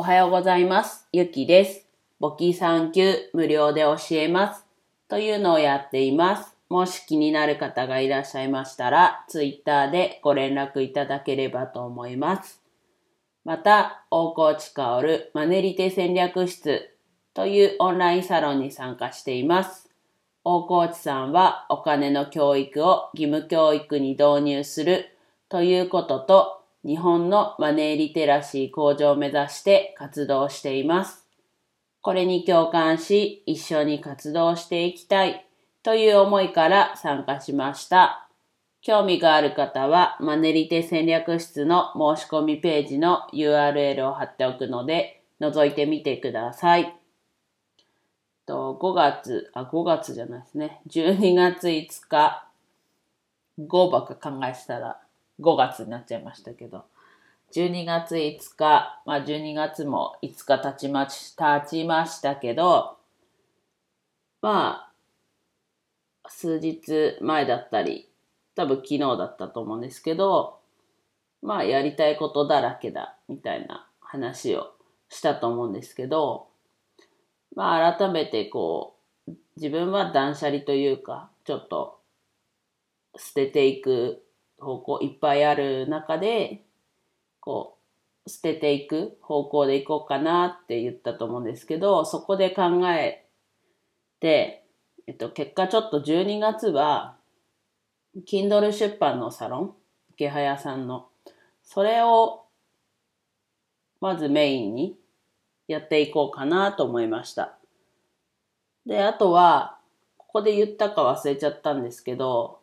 おはようございます。ゆきです。簿記3級無料で教えます。というのをやっています。もし気になる方がいらっしゃいましたら、ツイッターでご連絡いただければと思います。また、大河内薫マネリテ戦略室というオンラインサロンに参加しています。大河内さんはお金の教育を義務教育に導入するということと、日本のマネーリテラシー向上を目指して活動しています。これに共感し、一緒に活動していきたいという思いから参加しました。興味がある方は、マネリテ戦略室の申し込みページの URL を貼っておくので、覗いてみてください。と5月、あ、5月じゃないですね。12月5日、5ばっか考えてたら5月になっちゃいましたけど、12月5日、まあ12月も5日経ちまし、経ちましたけど、まあ、数日前だったり、多分昨日だったと思うんですけど、まあやりたいことだらけだ、みたいな話をしたと思うんですけど、まあ改めてこう、自分は断捨離というか、ちょっと捨てていく方向いっぱいある中で、こう、捨てていく方向でいこうかなって言ったと思うんですけど、そこで考えて、えっと、結果ちょっと12月は、Kindle 出版のサロン、池早さんの、それを、まずメインにやっていこうかなと思いました。で、あとは、ここで言ったか忘れちゃったんですけど、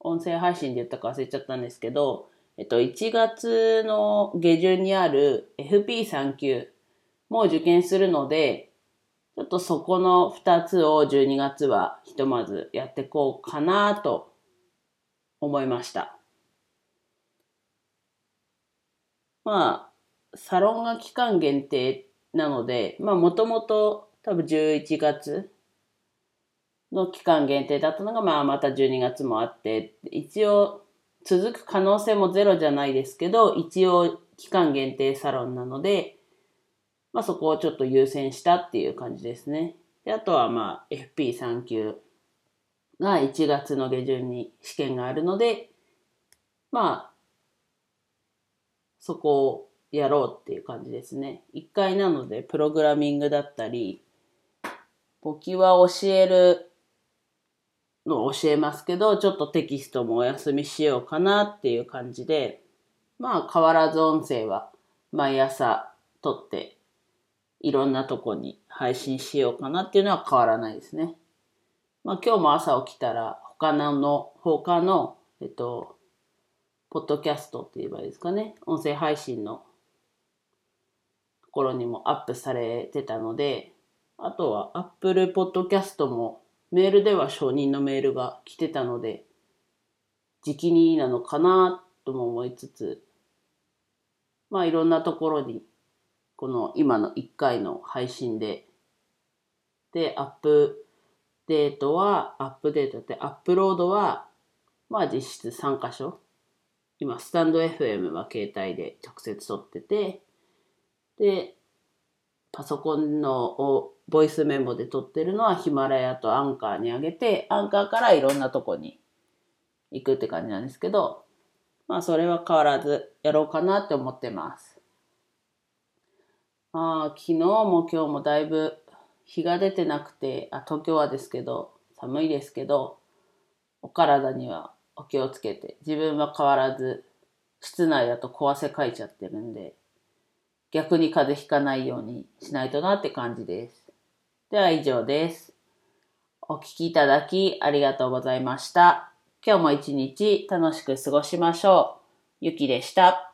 音声配信で言ったか忘れちゃったんですけど、えっと、1月の下旬にある FP3 級も受験するので、ちょっとそこの2つを12月はひとまずやっていこうかなと思いました。まあ、サロンが期間限定なので、まあもともと多分11月の期間限定だったのが、まあまた12月もあって、一応続く可能性もゼロじゃないですけど、一応期間限定サロンなので、まあそこをちょっと優先したっていう感じですね。であとはまあ FP3 級が1月の下旬に試験があるので、まあそこをやろうっていう感じですね。一回なのでプログラミングだったり、簿記は教えるの教えますけど、ちょっとテキストもお休みしようかなっていう感じで、まあ変わらず音声は毎朝撮っていろんなとこに配信しようかなっていうのは変わらないですね。まあ今日も朝起きたら他の、他の、えっと、ポッドキャストって言えばいいですかね。音声配信のところにもアップされてたので、あとは Apple Podcast もメールでは承認のメールが来てたので、時期になのかなとも思いつつ、まあいろんなところに、この今の1回の配信で、で、アップデートは、アップデートってアップロードは、まあ実質3箇所。今、スタンド FM は携帯で直接撮ってて、で、パソコンのボイスメモで撮ってるのはヒマラヤとアンカーに上げて、アンカーからいろんなとこに行くって感じなんですけど、まあそれは変わらずやろうかなって思ってます。まあ昨日も今日もだいぶ日が出てなくて、あ、東京はですけど、寒いですけど、お体にはお気をつけて、自分は変わらず室内だと小汗かいちゃってるんで、逆に風邪ひかないようにしないとなって感じです。では以上です。お聞きいただきありがとうございました。今日も一日楽しく過ごしましょう。ゆきでした。